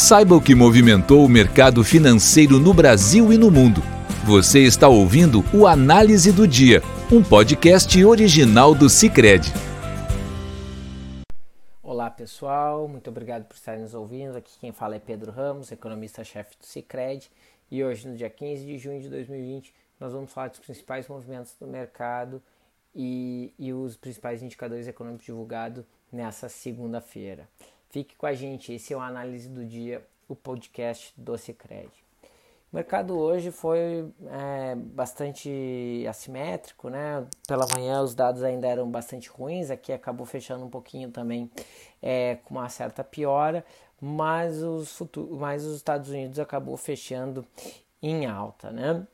Saiba o que movimentou o mercado financeiro no Brasil e no mundo. Você está ouvindo o Análise do Dia, um podcast original do Cicred. Olá pessoal, muito obrigado por estarem nos ouvindo. Aqui quem fala é Pedro Ramos, economista-chefe do Cicred. E hoje, no dia 15 de junho de 2020, nós vamos falar dos principais movimentos do mercado e, e os principais indicadores econômicos divulgados nessa segunda-feira. Fique com a gente, esse é o Análise do Dia, o podcast do Cicred. O mercado hoje foi é, bastante assimétrico, né? Pela manhã os dados ainda eram bastante ruins, aqui acabou fechando um pouquinho também é, com uma certa piora, mas os, futuros, mas os Estados Unidos acabou fechando em alta, né?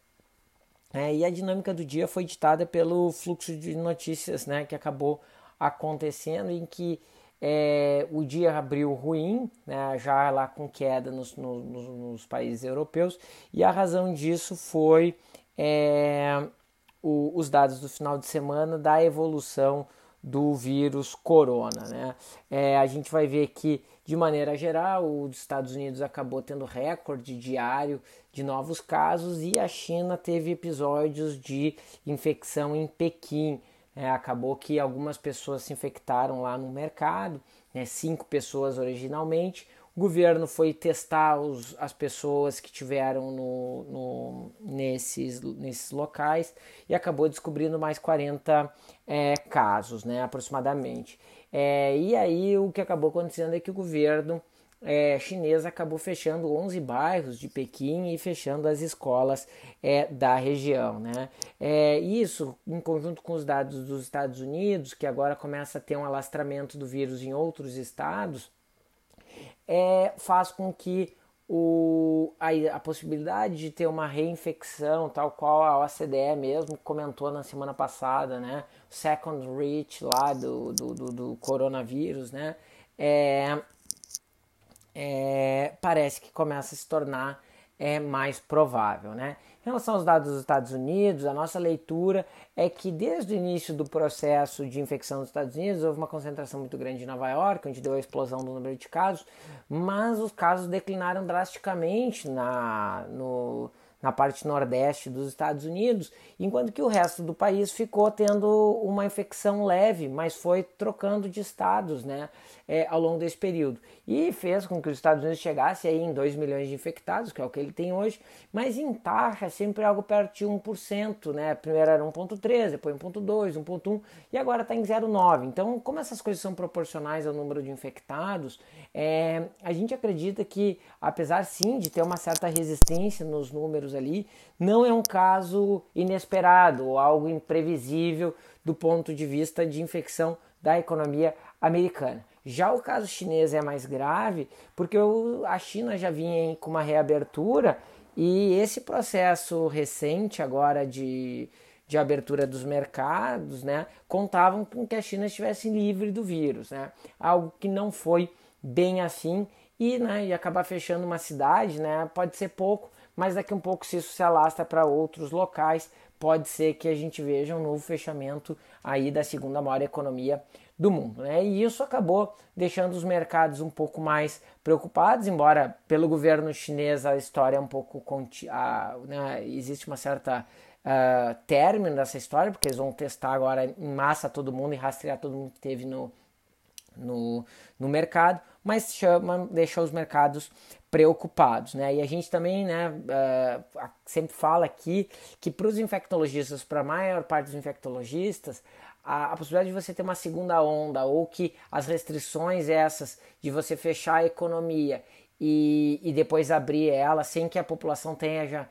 É, e a dinâmica do dia foi ditada pelo fluxo de notícias, né? Que acabou acontecendo em que é, o dia abriu ruim, né, já lá com queda nos, nos, nos, países europeus, e a razão disso foi é, o, os dados do final de semana da evolução do vírus corona. Né? É, a gente vai ver que, de maneira geral, os Estados Unidos acabou tendo recorde diário de novos casos e a China teve episódios de infecção em Pequim. É, acabou que algumas pessoas se infectaram lá no mercado, né, cinco pessoas originalmente. O governo foi testar os, as pessoas que tiveram no, no, nesses, nesses locais e acabou descobrindo mais 40 é, casos, né, aproximadamente. É, e aí o que acabou acontecendo é que o governo é, chinesa acabou fechando 11 bairros de Pequim e fechando as escolas é, da região. Né? É, isso, em conjunto com os dados dos Estados Unidos, que agora começa a ter um alastramento do vírus em outros estados, é, faz com que o, a, a, possibilidade de ter uma reinfecção, tal qual a OCDE mesmo comentou na semana passada, né? Second reach lá do, do, do, do coronavírus, né? É, é, parece que começa a se tornar é, mais provável. Né? Em relação aos dados dos Estados Unidos, a nossa leitura é que desde o início do processo de infecção dos Estados Unidos houve uma concentração muito grande em Nova York, onde deu a explosão do número de casos, mas os casos declinaram drasticamente na, no, na parte nordeste dos Estados Unidos, enquanto que o resto do país ficou tendo uma infecção leve, mas foi trocando de estados né, é, ao longo desse período. E fez com que os Estados Unidos chegasse aí em 2 milhões de infectados, que é o que ele tem hoje, mas em taxa sempre algo perto de 1%, né? Primeiro era 1.3, depois 1.2, 1.1 e agora está em 0,9. Então, como essas coisas são proporcionais ao número de infectados, é, a gente acredita que, apesar sim de ter uma certa resistência nos números ali, não é um caso inesperado ou algo imprevisível do ponto de vista de infecção da economia americana. Já o caso chinês é mais grave porque a China já vinha com uma reabertura e esse processo recente agora de, de abertura dos mercados, né, contavam com que a China estivesse livre do vírus, né, algo que não foi bem assim e, né, e acabar fechando uma cidade, né, pode ser pouco, mas daqui um pouco, se isso se alastra para outros locais, pode ser que a gente veja um novo fechamento aí da segunda maior economia do mundo. Né? E isso acabou deixando os mercados um pouco mais preocupados, embora pelo governo chinês a história é um pouco. A, né, existe uma certa uh, término dessa história, porque eles vão testar agora em massa todo mundo e rastrear todo mundo que teve no, no, no mercado, mas chama, deixa os mercados preocupados, né? E a gente também, né, uh, sempre fala aqui que para os infectologistas, para a maior parte dos infectologistas, a, a, possibilidade de você ter uma segunda onda ou que as restrições essas de você fechar a economia e, e depois abrir ela sem que a população tenha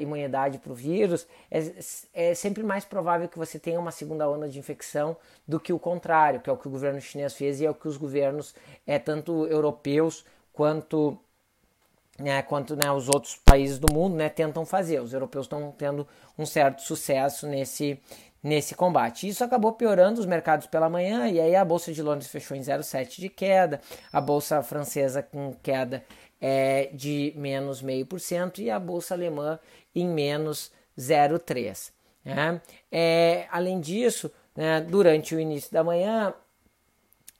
imunidade para o vírus, é, é sempre mais provável que você tenha uma segunda onda de infecção do que o contrário, que é o que o governo chinês fez e é o que os governos, é, tanto europeus quanto né, quanto né, os outros países do mundo né, tentam fazer. Os europeus estão tendo um certo sucesso nesse, nesse combate. Isso acabou piorando os mercados pela manhã e aí a bolsa de Londres fechou em 0,7 de queda, a bolsa francesa com queda é, de menos meio por cento e a bolsa alemã em menos 0,3. Né? É, além disso, né, durante o início da manhã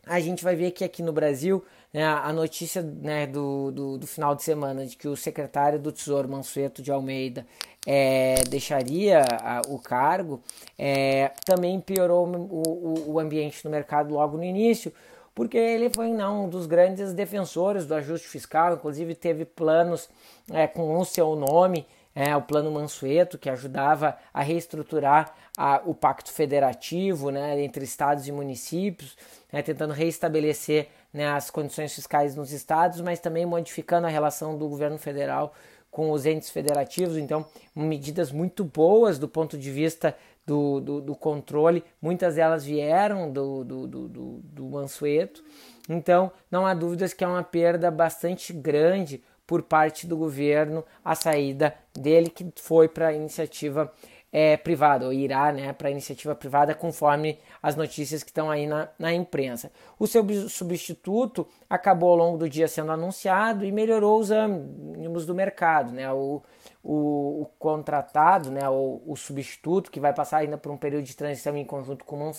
a gente vai ver que aqui no Brasil né, a notícia né, do, do, do, final de semana de que o secretário do Tesouro, Mansueto de Almeida, é, deixaria a, o cargo, é, também piorou o, o, o ambiente no mercado logo no início, porque ele foi não, um dos grandes defensores do ajuste fiscal, inclusive teve planos é, com o seu nome, é, o Plano Mansueto, que ajudava a reestruturar a, o pacto federativo né, entre estados e municípios, né, tentando reestabelecer né, as condições fiscais nos estados, mas também modificando a relação do governo federal com os entes federativos. Então, medidas muito boas do ponto de vista do, do, do controle, muitas delas vieram do, do, do, do Mansueto. Então, não há dúvidas que é uma perda bastante grande por parte do governo a saída dele, que foi para a iniciativa é, privada, ou irá né, para a iniciativa privada, conforme as notícias que estão aí na, na imprensa. O seu substituto acabou ao longo do dia sendo anunciado e melhorou os ânimos do mercado. Né? O, o, o contratado, né, o, o, substituto, que vai passar ainda por um período de transição em conjunto com o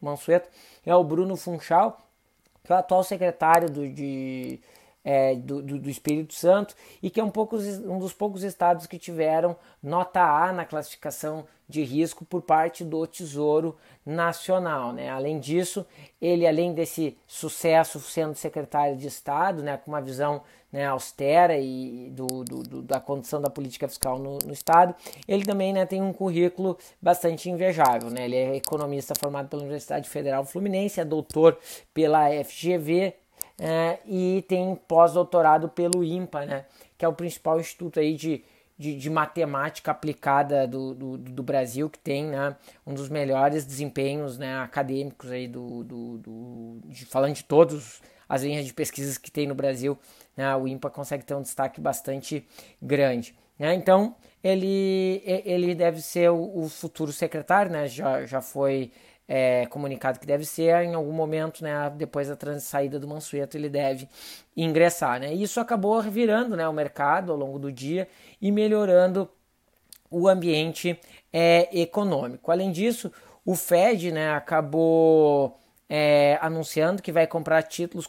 Mansueto, é o Bruno Funchal, que é o atual secretário do, de é, do, do, do, Espírito Santo e que é um, pouco, um dos poucos estados que tiveram nota A na classificação de risco por parte do Tesouro Nacional. Né? Além disso, ele, além desse sucesso sendo secretário de Estado, né, com uma visão né, austera e do, do, da condição da política fiscal no, no Estado, ele também né, tem um currículo bastante invejável. Né? Ele é economista formado pela Universidade Federal Fluminense, é doutor pela FGV, é, e tem pós-doutorado pelo IMPA, né, que é o principal instituto aí de, de, de matemática aplicada do, do, do, Brasil, que tem né, um dos melhores desempenhos né, acadêmicos aí do, do, do de, falando de todas as linhas de pesquisas que tem no Brasil, né, o IMPA consegue ter um destaque bastante grande. Né? Então, ele, ele deve ser o, o futuro secretário, né? já, já foi é, comunicado que deve ser, em algum momento, né, depois da saída do Mansueto, ele deve ingressar. Né? E isso acabou virando né, o mercado ao longo do dia e melhorando o ambiente é, econômico. Além disso, o Fed né, acabou é, anunciando que vai comprar títulos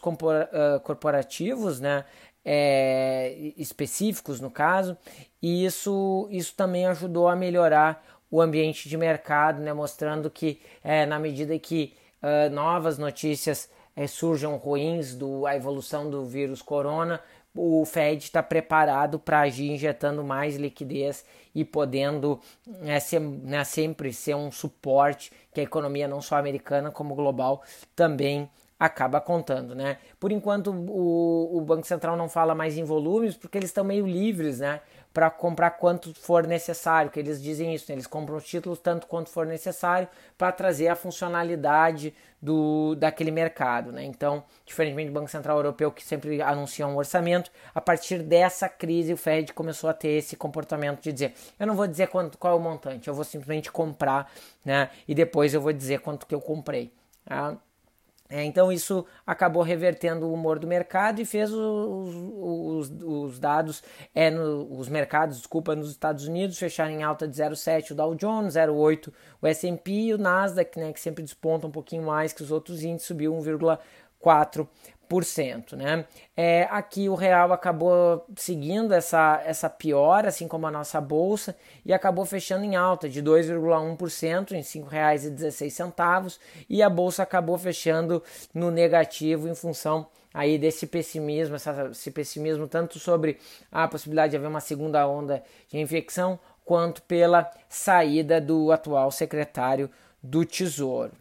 corporativos, né, é, específicos no caso, e isso, isso também ajudou a melhorar o ambiente de mercado, né, mostrando que é, na medida que uh, novas notícias é, surjam ruins da evolução do vírus corona, o Fed está preparado para agir injetando mais liquidez e podendo né, ser, né, sempre ser um suporte que a economia não só americana como global também acaba contando, né? Por enquanto o, o Banco Central não fala mais em volumes porque eles estão meio livres, né? Para comprar quanto for necessário, que eles dizem isso, né? eles compram os títulos tanto quanto for necessário para trazer a funcionalidade do, daquele mercado. Né? Então, diferentemente do Banco Central Europeu, que sempre anuncia um orçamento, a partir dessa crise o Fed começou a ter esse comportamento de dizer, eu não vou dizer quanto, qual é o montante, eu vou simplesmente comprar né? e depois eu vou dizer quanto que eu comprei. Tá? É, então isso acabou revertendo o humor do mercado e fez os, os, os dados, é, no, os mercados, desculpa, nos Estados Unidos fecharem em alta de 0,7 o Dow Jones, 0,8 o S&P e o Nasdaq, né, que sempre desponta um pouquinho mais que os outros índices, subiu 1,4%. Né? É, aqui o real acabou seguindo essa, essa piora, assim como a nossa bolsa, e acabou fechando em alta de 2,1% em R$ 5,16 e a bolsa acabou fechando no negativo em função aí desse pessimismo, essa, esse pessimismo tanto sobre a possibilidade de haver uma segunda onda de infecção, quanto pela saída do atual secretário do Tesouro.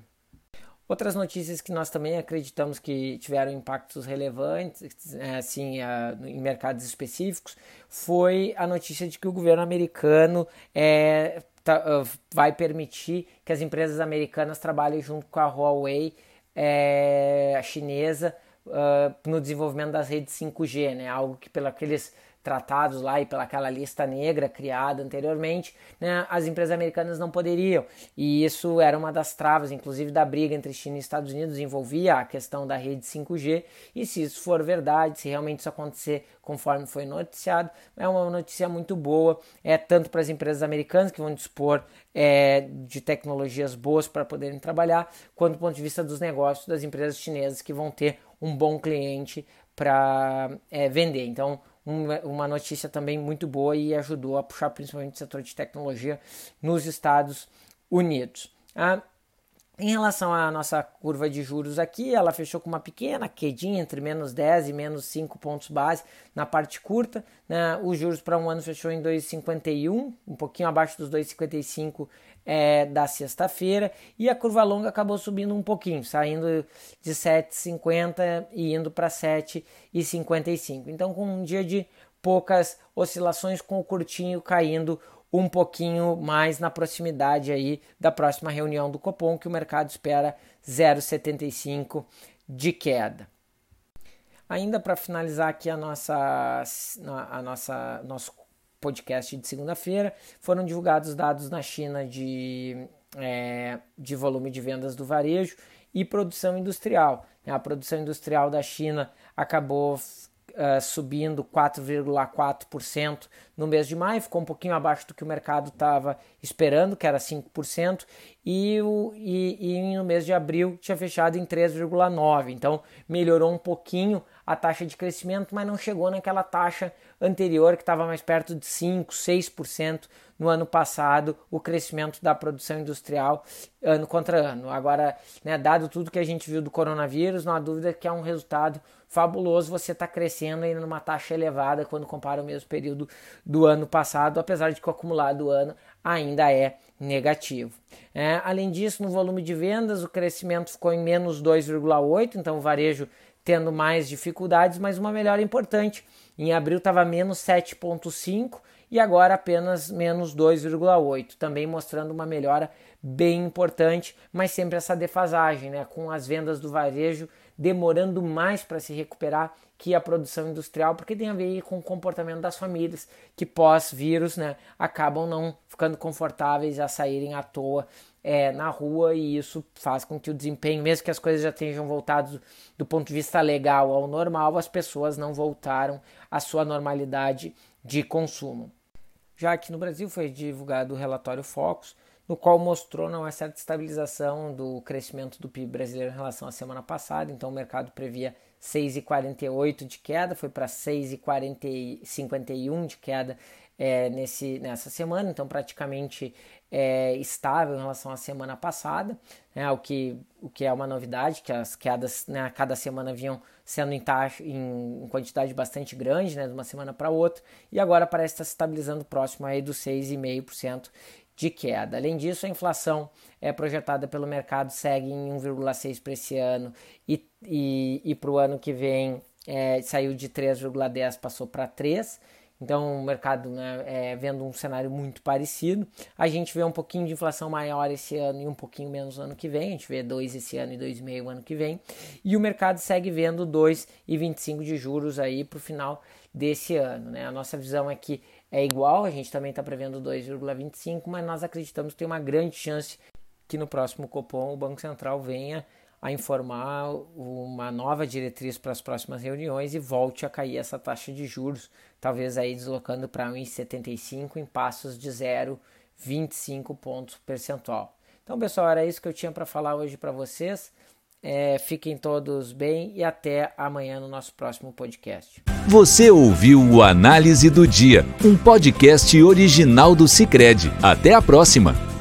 Outras notícias que nós também acreditamos que tiveram impactos relevantes, é, assim, em mercados específicos, foi a notícia de que o governo americano é, tá, vai permitir que as empresas americanas trabalhem junto com a Huawei, é, a chinesa, uh, no desenvolvimento das redes 5G, né? Algo que pelos aqueles tratados lá e pelaquela lista negra criada anteriormente, né, as empresas americanas não poderiam. E isso era uma das travas, inclusive, da briga entre China e Estados Unidos, envolvia a questão da rede 5G. E se isso for verdade, se realmente isso acontecer conforme foi noticiado, é uma notícia muito boa, é tanto para as empresas americanas que vão dispor é, de tecnologias boas para poderem trabalhar, quanto do ponto de vista dos negócios das empresas chinesas que vão ter um bom cliente para é, vender. Então, uma notícia também muito boa e ajudou a puxar principalmente o setor de tecnologia nos Estados Unidos. Ah, em relação à nossa curva de juros aqui, ela fechou com uma pequena quedinha entre menos 10 e menos 5 pontos base na parte curta. Né? Os juros para um ano fechou em 2,51, um pouquinho abaixo dos 2,55 é, da sexta-feira. E a curva longa acabou subindo um pouquinho, saindo de 7,50 e indo para 7,55. Então, com um dia de poucas oscilações, com o curtinho caindo um pouquinho mais na proximidade aí da próxima reunião do Copom, que o mercado espera 0,75 de queda. Ainda para finalizar aqui a nossa, a nossa nosso podcast de segunda-feira, foram divulgados dados na China de, é, de volume de vendas do varejo e produção industrial. A produção industrial da China acabou uh, subindo 4,4% no mês de maio, ficou um pouquinho abaixo do que o mercado estava esperando, que era 5%, e, o, e, e no mês de abril tinha fechado em 3,9%. Então melhorou um pouquinho a taxa de crescimento, mas não chegou naquela taxa anterior que estava mais perto de 5, 6% no ano passado, o crescimento da produção industrial ano contra ano. Agora, né, dado tudo que a gente viu do coronavírus, não há dúvida que é um resultado fabuloso você está crescendo ainda numa taxa elevada quando compara o mesmo período do ano passado, apesar de que o acumulado do ano ainda é negativo. É, além disso, no volume de vendas, o crescimento ficou em menos 2,8, então o varejo tendo mais dificuldades, mas uma melhora importante. Em abril estava menos 7,5 e agora apenas menos 2,8, também mostrando uma melhora bem importante, mas sempre essa defasagem, né, com as vendas do varejo demorando mais para se recuperar que a produção industrial, porque tem a ver com o comportamento das famílias que pós-vírus né, acabam não ficando confortáveis a saírem à toa é, na rua e isso faz com que o desempenho, mesmo que as coisas já tenham voltado do ponto de vista legal ao normal, as pessoas não voltaram à sua normalidade de consumo. Já aqui no Brasil foi divulgado o relatório Focus, no qual mostrou uma certa estabilização do crescimento do PIB brasileiro em relação à semana passada. Então o mercado previa 6,48 de queda, foi para 6,51 de queda é, nesse, nessa semana, então praticamente é, estável em relação à semana passada, né, o, que, o que é uma novidade, que as quedas né, a cada semana vinham sendo em, taxa, em, quantidade bastante grande, né, de uma semana para outra, e agora parece estar se estabilizando próximo aí dos 6,5% de queda. Além disso, a inflação é projetada pelo mercado segue em 1,6 para esse ano e, e, e para o ano que vem é, saiu de 3,10 passou para 3. Então, o mercado né, é, vendo um cenário muito parecido. A gente vê um pouquinho de inflação maior esse ano e um pouquinho menos no ano que vem. A gente vê 2 esse ano e 2,5 ano que vem. E o mercado segue vendo 2,25 de juros aí para o final desse ano. Né? A nossa visão é que é igual, a gente também está prevendo 2,25, mas nós acreditamos que tem uma grande chance que no próximo Copom o Banco Central venha a informar uma nova diretriz para as próximas reuniões e volte a cair essa taxa de juros, talvez aí deslocando para 1,75 em passos de 0,25 pontos percentual. Então, pessoal, era isso que eu tinha para falar hoje para vocês. É, fiquem todos bem e até amanhã no nosso próximo podcast. Você ouviu o Análise do Dia, um podcast original do Cicred. Até a próxima!